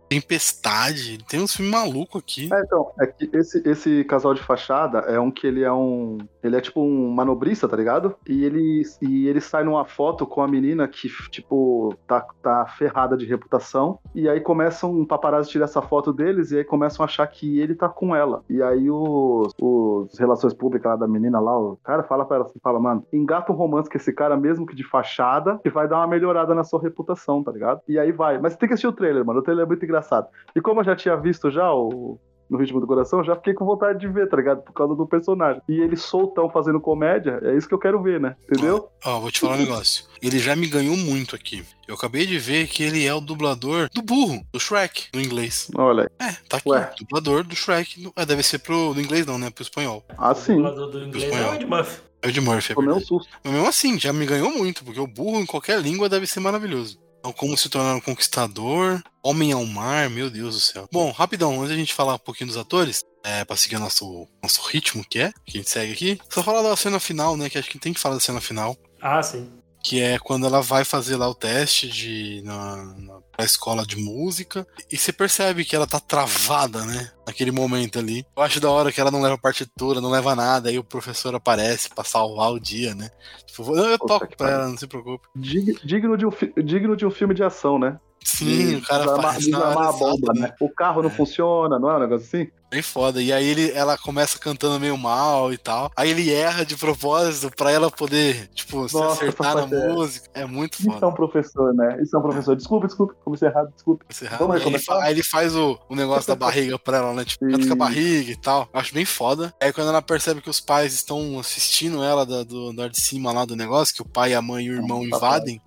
Tempestade. Tem uns filmes malucos aqui. É, então, é que esse, esse casal de fachada é um que ele é um. Ele é tipo um manobrista, tá ligado? E ele, e ele sai numa foto com a menina que, tipo, tá, tá ferrada de reputação. E aí começam um paparazzi tirar essa foto deles e aí começam a achar que ele tá com ela. E aí os, os relações públicas lá da menina lá, o cara fala pra ela assim, fala, mano, engata um romance com esse cara mesmo que de fachada, que vai dar uma melhorada na sua reputação, tá ligado? E aí vai. Mas tem que assistir o trailer, mano. O trailer é muito engraçado. E como eu já tinha visto já o, no ritmo do coração, já fiquei com vontade de ver, tá ligado? Por causa do personagem. E ele soltão fazendo comédia, é isso que eu quero ver, né? Entendeu? Ó, ó, vou te falar um negócio. Ele já me ganhou muito aqui. Eu acabei de ver que ele é o dublador do burro, do Shrek, no inglês. Olha aí. É, tá aqui. Ué. Dublador do Shrek. no- é, deve ser pro do inglês, não, né? Pro espanhol. Ah, O sim. dublador do inglês é o Ed Murphy. É o de Murphy, é Tomei um susto. Mas mesmo assim, já me ganhou muito, porque o burro em qualquer língua deve ser maravilhoso. Então, como se tornar um conquistador, homem ao mar, meu Deus do céu. Bom, rapidão, antes da gente falar um pouquinho dos atores, é, pra seguir nosso, nosso ritmo, que é, que a gente segue aqui, só falar da cena final, né, que acho que tem que falar da cena final, Ah, sim. Que é quando ela vai fazer lá o teste de na, na pra escola de música e você percebe que ela tá travada, né? Naquele momento ali. Eu acho da hora que ela não leva partitura, não leva nada, aí o professor aparece pra salvar o dia, né? Tipo, não, eu toco pra ela, não se preocupe. Dig- Digno de, um, digno de um filme de ação, né? Sim, o cara faz a bomba, exata, né? O carro não É. funciona, não é um negócio assim? Bem foda. E aí ele, ela começa cantando meio mal e tal. Aí ele erra de propósito pra ela poder, tipo, se Nossa, acertar na é- música. É muito Isso é foda. um professor, né? Isso é um professor. Desculpa, desculpa. Comecei errado, desculpa. Esse errado. Vamos Aí ele, fa- aí ele faz o, o negócio da barriga pra ela, né? Tipo, canta com a barriga e tal. Acho bem foda. Aí quando ela percebe que os pais estão assistindo ela da, do andar de cima lá do negócio, que o pai, a mãe e o irmão invadem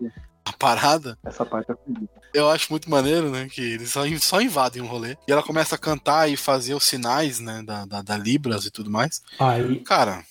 a parada, Essa parte é fodida. eu acho muito maneiro, né? Que eles só, in- só invadem o rolê. E ela começa a cantar e fazer os sinais, né? Da, da, da Libras e tudo mais. Aí, Cara,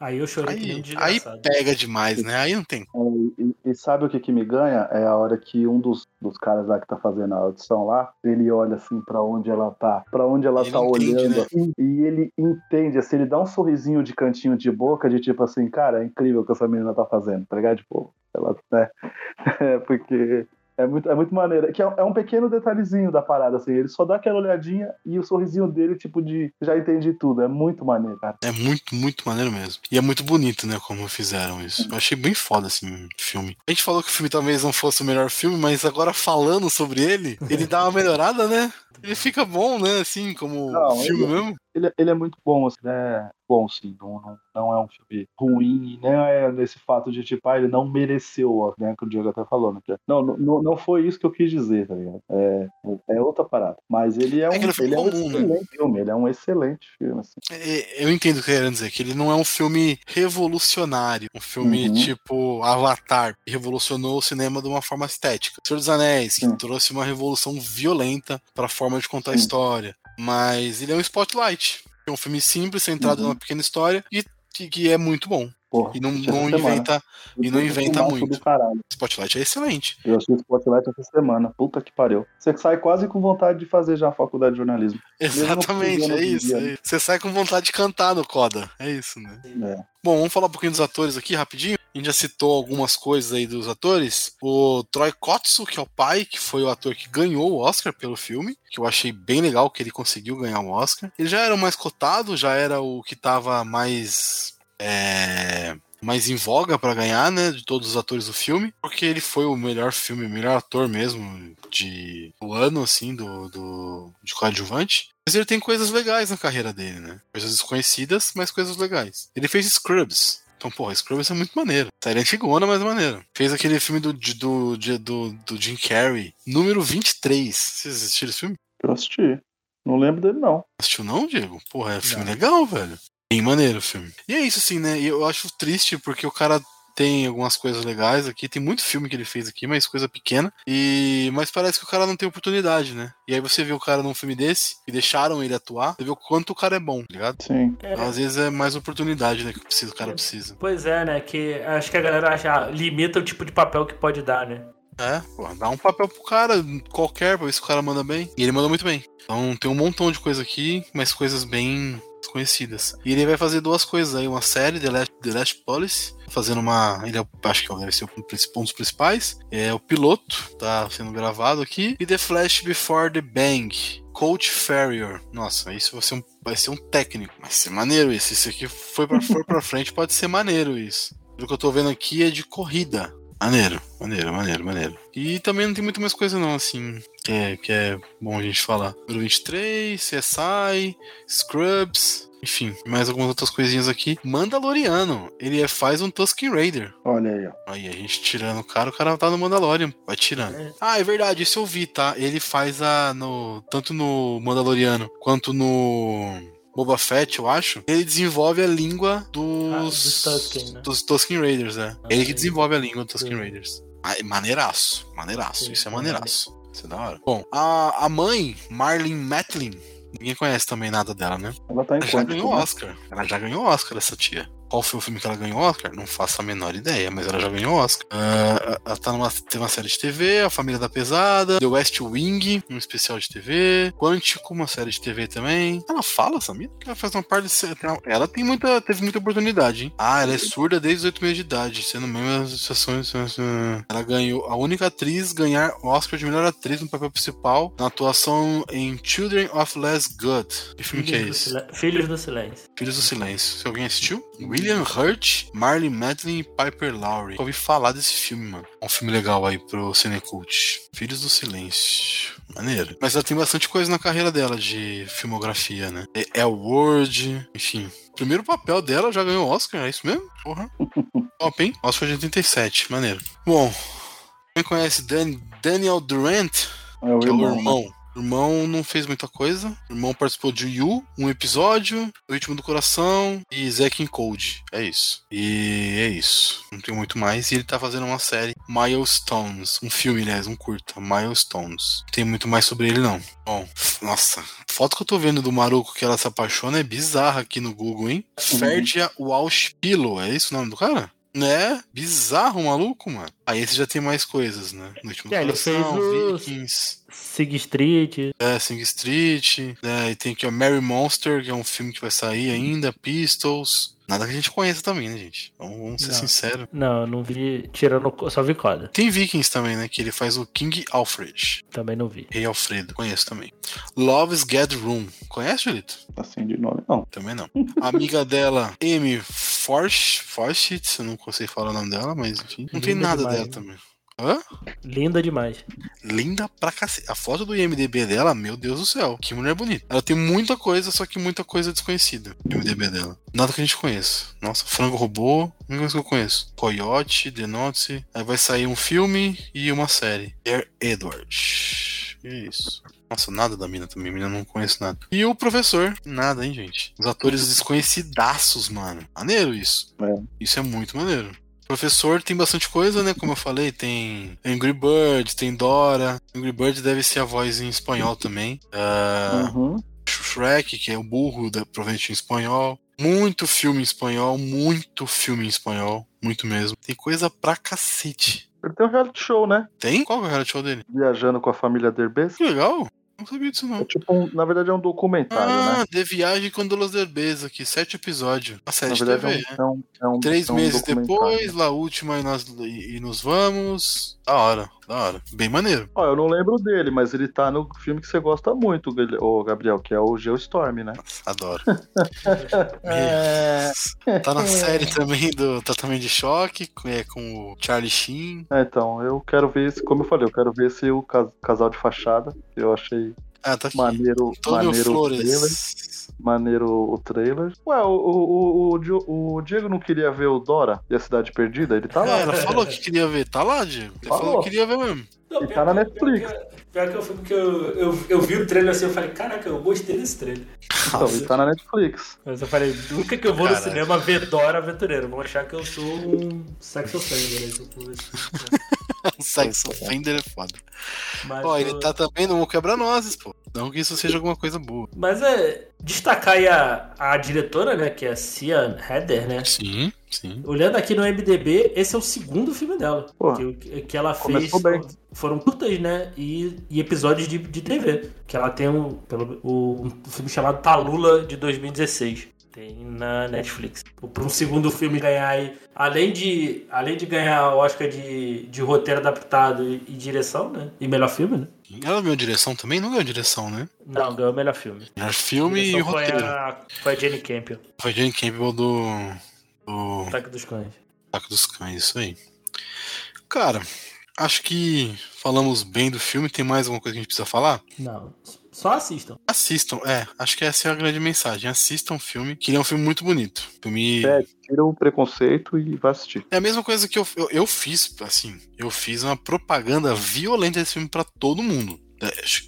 aí eu chorei que nem aí, aí desgraçado. pega demais, né? Aí não tem. É, e, e sabe o que, que me ganha? É a hora que um dos, dos caras lá que tá fazendo a audição lá, ele olha assim pra onde ela tá, pra onde ela Ele tá entende, olhando, né? assim, e ele entende, assim, ele dá um sorrisinho de cantinho de boca, de tipo assim, cara, é incrível o que essa menina tá fazendo, tá ligado? Tipo, ela, né? É, porque é muito, é muito maneiro. Que é, é um pequeno detalhezinho da parada, assim, ele só dá aquela olhadinha e o sorrisinho dele, tipo, de já entendi tudo. É muito maneiro, cara. É muito, muito maneiro mesmo. E é muito bonito, né, como fizeram isso. Eu achei bem foda esse filme. A gente falou que o filme talvez não fosse o melhor filme, mas agora falando sobre ele, ele dá uma melhorada, né? Ele fica bom, né, assim, como Não, filme ele- mesmo. Ele, ele é muito bom, assim, né? Bom, sim, não, não, não é um filme ruim, nem é nesse fato de, tipo, ah, ele não mereceu, né? Que o Diego até falou, né? Não, não, não foi isso que eu quis dizer, tá ligado? É, é outra parada. Mas ele é um, É ele é um comum, né? excelente filme, ele é um excelente filme, assim. É, Eu entendo o que querendo dizer, que ele não é um filme revolucionário, um filme Uhum. tipo Avatar, que revolucionou o cinema de uma forma estética. Senhor dos Anéis, que Sim. trouxe uma revolução violenta para a forma de contar a história. Mas ele é um spotlight. É um filme simples, centrado Uhum. numa pequena história e que, que é muito bom. Porra, E não, não inventa. e não Eu inventa muito. Spotlight é excelente. Eu assisti Spotlight essa semana. Puta que pariu. Você sai quase com vontade de fazer já a faculdade de jornalismo. Exatamente, é isso, é isso. Você sai com vontade de cantar no Coda. É isso, né? É. Bom, vamos falar um pouquinho dos atores aqui rapidinho. A gente já citou algumas coisas aí dos atores. O Troy Kotsu, que é o pai, que foi o ator que ganhou o Oscar pelo filme, que eu achei bem legal que ele conseguiu ganhar o Oscar. Ele já era o mais cotado, já era o que tava mais. É, mais em voga pra ganhar, né, de todos os atores do filme, porque ele foi o melhor filme, o melhor ator mesmo de do ano, assim, do, do de coadjuvante. Mas ele tem coisas legais na carreira dele, né? Coisas desconhecidas, mas coisas legais. Ele fez Scrubs. Então, porra, Scrubs é muito maneiro. Série antigona, mas é maneiro. Fez aquele filme do, do, do, do Jim Carrey, número 23. Vocês assistiram esse filme? Eu assisti. Não lembro dele, não. Assistiu não, Diego? Porra, é filme Não. legal, velho. Bem maneiro o filme. E é isso, assim, né? E eu acho triste porque o cara tem algumas coisas legais aqui. Tem muito filme que ele fez aqui, mas coisa pequena. E Mas parece que o cara não tem oportunidade, né? E aí você vê o cara num filme desse e deixaram ele atuar, você vê o quanto o cara é bom, tá ligado? Sim. Às vezes é mais oportunidade, né? Que precisa, o cara precisa. Pois é, né? Que acho que a galera acha, limita o tipo de papel que pode dar, né? É, pô, dá um papel pro cara, qualquer, pra ver se o cara manda bem. E ele manda muito bem. Então tem um montão de coisa aqui, mas coisas bem desconhecidas. E ele vai fazer duas coisas aí, uma série, The Last, The Last Policy, fazendo uma. Ele é, o- acho que deve ser um dos principais. É o piloto, tá sendo gravado aqui. E The Flash Before the Bang. Coach Farrier. Nossa, isso vai ser um, vai ser um técnico. Vai ser maneiro isso. Isso aqui foi pra, for pra frente, pode ser maneiro isso. Pelo que eu tô vendo aqui é de corrida. Maneiro, maneiro, maneiro, maneiro. E também não tem muito mais coisa não, assim. Que é, que é bom a gente falar. Número 23, CSI, Scrubs, enfim, mais algumas outras coisinhas aqui. Mandaloriano, ele é, faz um Tusken Raider. Olha aí, ó. Aí a gente tirando o cara, o cara tá no Mandalorian, vai tirando. É. Ah, é verdade, isso eu vi, tá? Ele faz a no tanto no Mandaloriano quanto no Boba Fett, eu acho. Ele desenvolve a língua dos Ah, dos Tusken, né? dos Tusken Raiders, é. Ah, ele que sim. desenvolve a língua dos Tusken. Raiders. Ah, é maneiraço, maneiraço, Sim, isso é é maneiraço. Isso é da hora. Bom, a, a mãe, Marlene Matlin, ninguém conhece também nada dela, né? Ela tá em Ela já ganhou né? Oscar. Ela já ganhou Oscar, essa tia. Qual foi o filme que ela ganhou Oscar? Não faço a menor ideia, mas ela já ganhou Oscar. Ah, ela tá numa, tem uma série de TV, A Família da Pesada, The West Wing, um especial de TV, Quântico, uma série de TV também. Ela fala, Samir? Ela faz uma parte de. Ela tem muita, teve muita oportunidade, hein? Ah, ela é surda desde os 8 meses de idade, sendo membro das associações. Ela ganhou a única atriz ganhar Oscar de melhor atriz no papel principal na atuação em Children of Less Good. Que filme que é Filhos esse? Filhos do Silêncio. Filhos do Silêncio. Se alguém assistiu? William Hurt, Marley Madeline e Piper Lowry. Eu ouvi falar desse filme, mano. É um filme legal aí pro Cinecult. Filhos do Silêncio. Maneiro. Mas ela tem bastante coisa na carreira dela de filmografia, né? É Word, enfim. Primeiro papel dela já ganhou Oscar, é isso mesmo? Porra. Top, hein? Oscar de 87, maneiro. Bom, quem conhece Dan- Daniel Durant? É o que é o irmão. Né? irmão. O irmão não fez muita coisa. O irmão participou de Yu, um episódio, O Ritmo do Coração e Zack Code. É isso. E é isso. Não tem muito mais. E ele tá fazendo uma série, Milestones. Um filme, aliás, um curta, Milestones. Não tem muito mais sobre ele, não. Bom, nossa. A foto que eu tô vendo do maluco que ela se apaixona é bizarra aqui no Google, hein? Ferdia Walsh Pillow. É isso o nome do cara? Né? Bizarro, maluco, mano. Aí esse já tem mais coisas, né? No último É, ele coração, fez os- Vikings. Sig Street. É, Sing Street, né, e tem aqui o Mary Monster, que é um filme que vai sair ainda, Pistols. Nada que a gente conheça também, né, gente? Vamos, vamos ser Não. sinceros. Não, não vi. Tirando. Só vi coda. Tem Vikings também, né? Que ele faz o King Alfred. Também não vi. Rei Alfredo, conheço também. Love's Get Room. Conhece, Julito? Assim de nome, não. Também não. Amiga dela, Amy Forsh, Forsyth, eu não consigo falar o nome dela, mas enfim. Não tem Linda nada demais, dela né? também. Hã? Linda demais. linda pra cacete. A foto do IMDB dela, meu Deus do céu, que mulher bonita. Ela tem muita coisa, só que muita coisa desconhecida. IMDB dela. Nada que a gente conheça. Nossa, Frango Robô, única coisa que eu conheço. Coyote, The Note. Aí vai sair um filme e uma série. Air Edward. É isso. Nossa, nada da mina também, a mina não conheço nada. E o professor, nada, hein, gente. Os atores desconhecidaços, mano. Maneiro isso. É. Isso é muito maneiro. Professor tem bastante coisa, né? Como eu falei, tem Angry Birds, tem Dora. Angry Birds deve ser a voz em espanhol também. Ah, Uhum. Shrek, que é o burro, da, provavelmente em espanhol. Muito filme em espanhol, muito filme em espanhol, muito mesmo. Tem coisa pra cacete. Ele tem um reality show, né? Tem? Qual que é o reality show dele? Viajando com a família Derbez. Que legal. Não sabia disso, É não. tipo, um- na verdade é um documentário, Ah, né? De Viagem com Douglas Derbez aqui, sete episódios. A série TV, é um, é um, é Três é meses depois, lá última e nós, e, e nos vamos. Da hora, da hora. Bem maneiro. Ó, eu não lembro dele, mas ele tá no filme que você gosta muito, ô Gabriel, que é o Geostorm, né? Adoro. É... Tá na série também do Tratamento de Choque, com- é, com o Charlie Sheen. É, então, eu quero ver esse, como eu falei, eu quero ver esse o cas- casal de fachada. Eu achei Ah, tá aqui. maneiro, Antônio maneiro o trailer. Flores. Maneiro o trailer. Ué, o, o, o, o Diego não queria ver o Dora e a Cidade Perdida? Ele tá É, lá. ela falou que queria ver. Tá lá, Diego. Ele falou, Falou. que queria ver mesmo. Não, E tá na Netflix. Pior, que- pior que eu fui porque eu, eu, eu vi o trailer assim, eu falei, caraca, eu gostei desse trailer. Então, ele tá na Netflix. Mas eu falei, nunca que eu vou Caralho. no cinema ver Dora Aventureiro. Vão achar que eu sou um sex offender. Né? Sex Offender é foda. Mas, Ó, ele tá também no Quebra-Nozes, pô. Não que isso seja alguma coisa boa. Mas é. Destacar aí a, a diretora, né? Que é a Cian Heather, né? Sim, sim. Olhando aqui no MDB, esse é o segundo filme dela. Pô, que, que ela fez. começou bem. Foram curtas, né? E, e episódios de, de TV. Que ela tem um, pelo, o- um filme chamado Talula de 2016. Tem na Netflix. Para um segundo filme ganhar aí. Além de, além de ganhar o Oscar de, de roteiro adaptado e, e direção, né? E melhor filme, né? Ela ganhou direção também? Não ganhou direção, né? Não, ganhou melhor filme. Melhor filme e Direção foi roteiro. a, foi a Jenny Campion, Foi Jane Campbell do. do Ataque dos Cães. Ataque dos Cães, isso aí. Cara, acho que falamos bem do filme. Tem mais alguma coisa que a gente precisa falar? Não. Só assistam. Assistam, é. Acho que essa é a grande mensagem. Assistam o filme, que ele é um filme muito bonito. Filme. É, tira o preconceito e vai assistir. É a mesma coisa que eu, eu, eu fiz, assim. Eu fiz uma propaganda violenta desse filme pra todo mundo.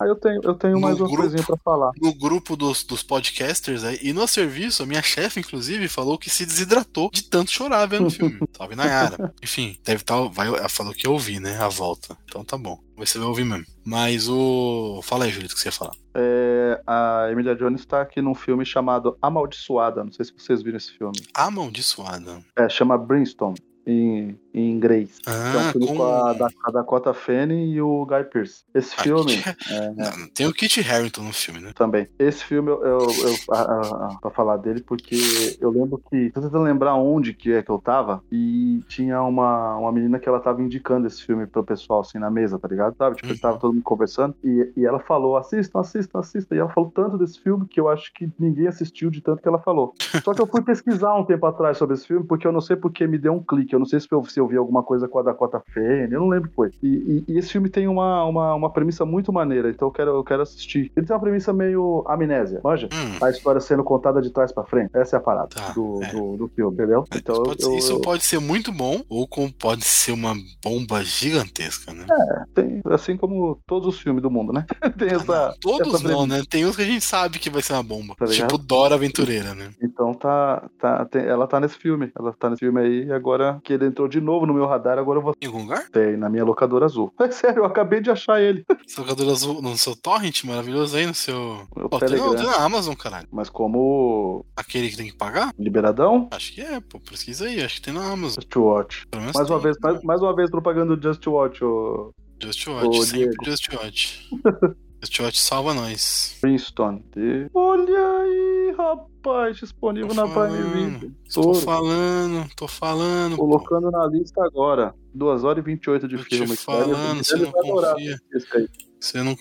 Aí eu tenho, eu tenho No mais uma grupo. coisinha pra falar. no grupo dos, dos podcasters aí, e no serviço, a minha chefe, inclusive, falou que se desidratou de tanto chorar vendo o filme. Salve Nayara. Enfim, deve estar. vai, ela falou que eu ouvi, né? A volta. Então tá bom. Você vai ouvir mesmo. Mas o. Fala aí, Julito, o que você ia falar. É, a Emilia Jones tá aqui num filme chamado Amaldiçoada. Não sei se vocês viram esse filme. Amaldiçoada. É, chama Brimstone, em, em inglês. é um Ah, filme com. com a, Da- a Dakota Fanning e o Guy Pearce. Esse Ah, filme, Kit- é, Não, tem o Kit Harington no filme, né? também. Esse filme, eu, eu, eu a- a- a- pra falar dele, porque eu lembro que. Tô tentando lembrar onde que é que eu tava. E tinha uma, uma menina que ela tava indicando esse filme pro pessoal, assim, na mesa, tá ligado? Sabe? Tipo, Uhum. tava todo mundo conversando. E, e ela falou: assistam, assistam, assistam. E ela falou tanto desse filme que eu acho que ninguém assistiu de tanto que ela falou. Só que eu fui pesquisar um tempo atrás sobre esse filme, porque eu não sei porque me deu um clique. Eu não sei se eu, se eu vi alguma coisa com a Dakota Fanning, eu não lembro que foi. E, e- e esse filme tem uma, uma, uma premissa muito maneira, então eu quero, eu quero assistir. Ele tem uma premissa meio amnésia, manja? Hum, A história sendo contada de trás pra frente. Essa é a parada Tá, do, é. do, do filme, entendeu? Então isso pode, eu, isso eu- pode ser muito bom, ou como pode ser uma bomba gigantesca, né? tem, assim como todos os filmes do mundo, né? tem Ah, essa. não, todos essa não, né? Tem uns que a gente sabe que vai ser uma bomba. Tá tipo Dora Aventureira, né? Então tá, tá tem- ela tá nesse filme. Ela tá nesse filme aí, e agora que ele entrou de novo no meu radar, agora eu vou Em algum lugar? ter na minha locadora azul. É sério, eu acabei de achar ele. Seu jogador azul no seu torrent maravilhoso aí, no seu. No Pô, tem, tem na Amazon, caralho. Mas como Aquele que tem que pagar? liberadão, Acho que é, pô. Pesquisa aí, acho que tem na Amazon. Just Watch. Mais uma tem, vez, mais, mais uma vez propaganda do Just Watch, o Just Watch, Ô, sempre Diego. Just Watch. Just Watch salva nós. Princeton. E- Olha aí, rapaz, disponível Tô na Prime falando. Video. Tô falando, tô falando. pô. Colocando na lista agora. 2 horas e 28 de Tô filme. te falando, você não confia. Você não.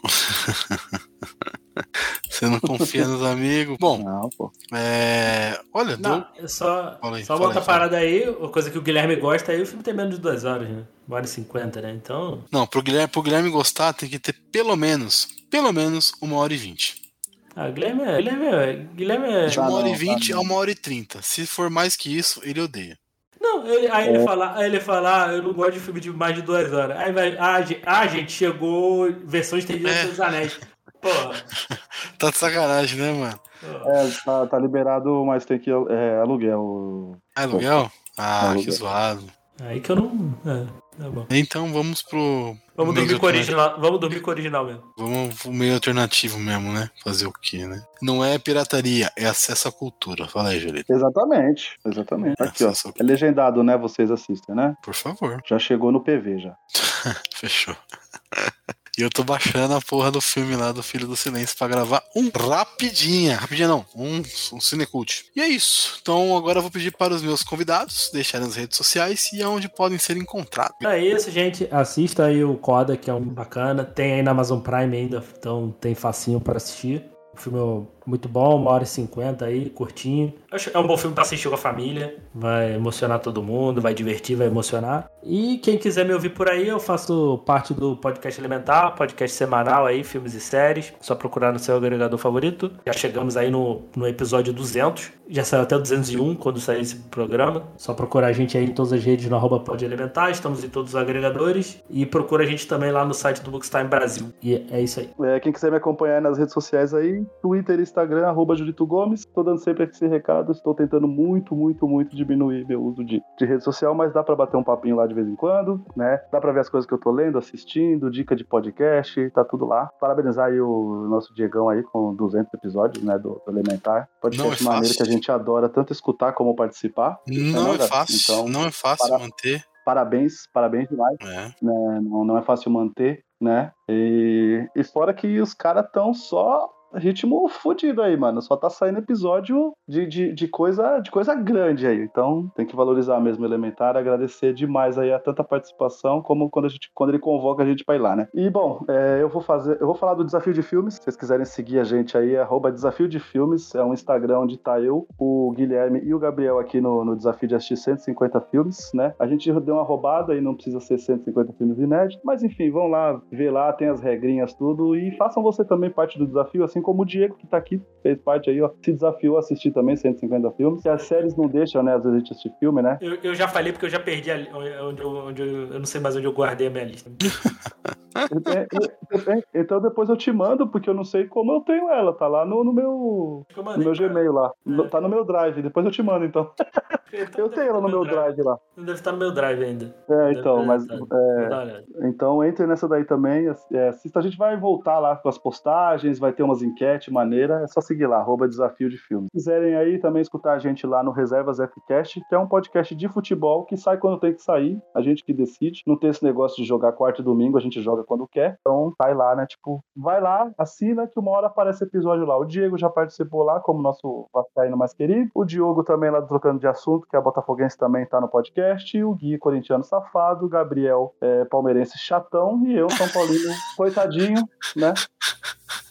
Você não confia nos amigos. Bom, Não, pô. é. Olha, deu. Não, é só, aí, só outra aí, parada aí, uma coisa que o Guilherme gosta aí, o filme tem menos de duas horas, né? Uma hora e cinquenta, né? Então. Não, pro Guilherme, pro Guilherme gostar, tem que ter pelo menos, pelo menos uma hora e vinte. Ah, Guilherme é. Guilherme é. Guilherme é... De uma hora e vinte tá a uma hora e trinta. Se for mais que isso, ele odeia. Não, ele- aí É. ele fala, aí ele fala, ah, eu não gosto de filme de mais de duas horas. Aí vai, ah, gente, ah, gente chegou versão estendida É. dos anéis. Porra. Tá de sacanagem, né, mano? É, tá, tá liberado, mas tem que. É, aluguel. Ah, aluguel? Ah, Aluguel. que zoado. Aí que eu não. É, tá bom. Então vamos pro. Vamos dormir com o original. Vamos dormir com o original mesmo. Vamos pro meio alternativo mesmo, né? Fazer o quê, né? Não é pirataria, é acesso à cultura. Fala aí, Julito. Exatamente, exatamente. Aqui, ó. É legendado, né? Vocês assistem, né? Por favor. Já chegou no PV já. Fechou. E eu tô baixando a porra do filme lá do Filho do Silêncio pra gravar um rapidinha. Rapidinha não, um, um cinecult. E é isso. Então agora eu vou pedir para os meus convidados deixarem nas redes sociais e aonde podem ser encontrados. É isso, gente. Assista aí o Coda, que é um bacana. Tem aí na Amazon Prime ainda, então tem facinho para assistir. O filme é muito bom, uma hora e cinquenta aí, curtinho. Acho que é um bom filme pra assistir com a família. Vai emocionar todo mundo, vai divertir, vai emocionar. E quem quiser me ouvir por aí, eu faço parte do Podcast Elementar, podcast semanal aí, filmes e séries. Só procurar no seu agregador favorito. Já chegamos aí no, no episódio 200. Já saiu até o 201 quando sair esse programa. Só procurar a gente aí em todas as redes no arroba Pod Elementar. Estamos em todos os agregadores. E procura a gente também lá no site do Bookstime Brasil. E é isso aí. É, quem quiser me acompanhar nas redes sociais aí, Twitter, Instagram, arroba Julito Gomes. Tô dando sempre esse recado. Estou tentando muito, muito, muito diminuir meu uso de, de rede social, mas dá pra bater um papinho lá de vez em quando, né? Dá pra ver as coisas que eu tô lendo, assistindo, dica de podcast, tá tudo lá. Parabenizar aí o nosso Diegão aí com 200 episódios, né, do, do Elementar. Podcast Não é maneiro que a gente adora tanto escutar como participar. Não é nada. fácil, Então, não é fácil para- manter. Parabéns, parabéns demais. É. né? Não, não é fácil manter, né? E, e fora que os caras estão só ritmo fodido aí, mano. Só tá saindo episódio de, de, de, coisa, de coisa grande aí. Então tem que valorizar mesmo o Elementar, agradecer demais aí a tanta participação, como quando, a gente, quando ele convoca a gente pra ir lá, né? E bom, é, eu vou fazer, eu vou falar do desafio de filmes. Se vocês quiserem seguir a gente aí, arroba desafio de filmes, é um Instagram onde tá eu, o Guilherme e o Gabriel aqui no, no desafio de assistir 150 filmes, né? A gente deu uma roubada e não precisa ser 150 filmes inéditos, mas enfim, vão lá ver lá, tem as regrinhas, tudo, e façam você também parte do desafio, assim como o Diego que tá aqui, fez parte aí, ó, se desafiou a assistir também 150 filmes. E as séries não deixam, né? Às vezes a gente assistir filme, né? Eu, eu já falei porque eu já perdi a, onde, onde, eu, eu não sei mais onde eu guardei a minha lista. então depois eu te mando, porque eu não sei como eu tenho ela. Tá lá no, no meu, no meu Gmail lá. É. Tá no meu Drive. Depois eu te mando, então. então eu tenho ela no meu drive. drive lá. Não deve estar no meu Drive ainda. É, então, mas. É, então entre nessa daí também. É, assista, a gente vai voltar lá com as postagens, vai ter umas enquetes maneira. É só seguir lá, arroba desafio de filme. Se quiserem aí também escutar a gente lá no Reservas Fcast, que é um podcast de futebol que sai quando tem que sair. A gente que decide. Não tem esse negócio de jogar quarto e domingo, a gente joga quando quer. Então, sai lá, né? Tipo, vai lá, assina que uma hora aparece episódio lá. O Diego já participou lá, como nosso vascaíno mais querido. O Diogo também lá do Trocando de Assunto, que é a Botafoguense também tá no podcast. E o Gui, corintiano safado. Gabriel, é, palmeirense chatão. E eu, São Paulino, coitadinho, né?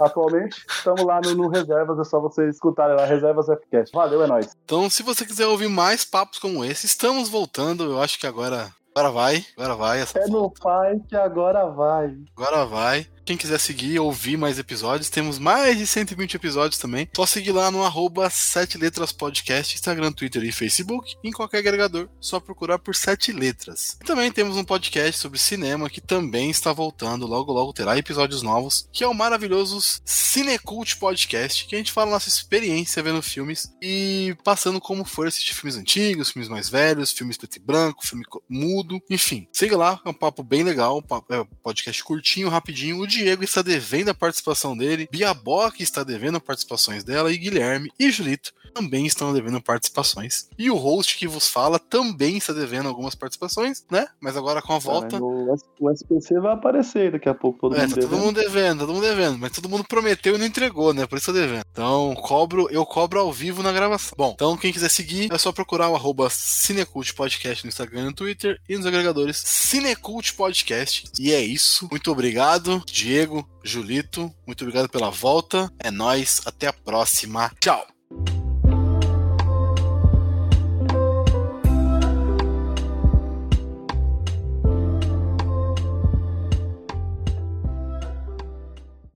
Atualmente, estamos lá no, no, Reservas, é só vocês escutarem lá, Reservas Fcast. Valeu, é nóis. Então, se você quiser ouvir mais papos como esse, estamos voltando. Eu acho que agora Agora vai, agora vai. É no pai que agora vai. Agora vai. Quem quiser seguir, ouvir mais episódios, temos mais de 120 episódios também. Só seguir lá no arroba 7 letras podcast, Instagram, Twitter e Facebook. Em qualquer agregador, só procurar por 7 letras. E também temos um podcast sobre cinema que também está voltando. Logo, logo terá episódios novos, que é o maravilhoso Cinecult Podcast, que a gente fala nossa experiência vendo filmes e passando como foi assistir filmes antigos, filmes mais velhos, filmes preto e branco, filme mudo, enfim. Siga lá, é um papo bem legal, um é podcast curtinho, rapidinho. O Diego está devendo a participação dele, Biaboca está devendo participações dela, e Guilherme e Julito também estão devendo participações. E o host que vos fala também está devendo algumas participações, né? Mas agora com a volta. o, SPC vai aparecer daqui a pouco, todo é, mundo tá devendo. todo mundo devendo, todo mundo devendo, mas todo mundo prometeu e não entregou, né? Por isso tá devendo. Então, cobro, eu cobro ao vivo na gravação. Bom, então quem quiser seguir, é só procurar o arroba Cinecult Podcast no Instagram e no Twitter e nos agregadores Cinecult Podcast. E é isso. Muito obrigado, Diego, Julito. Muito obrigado pela volta. É nós. Até a próxima. Tchau.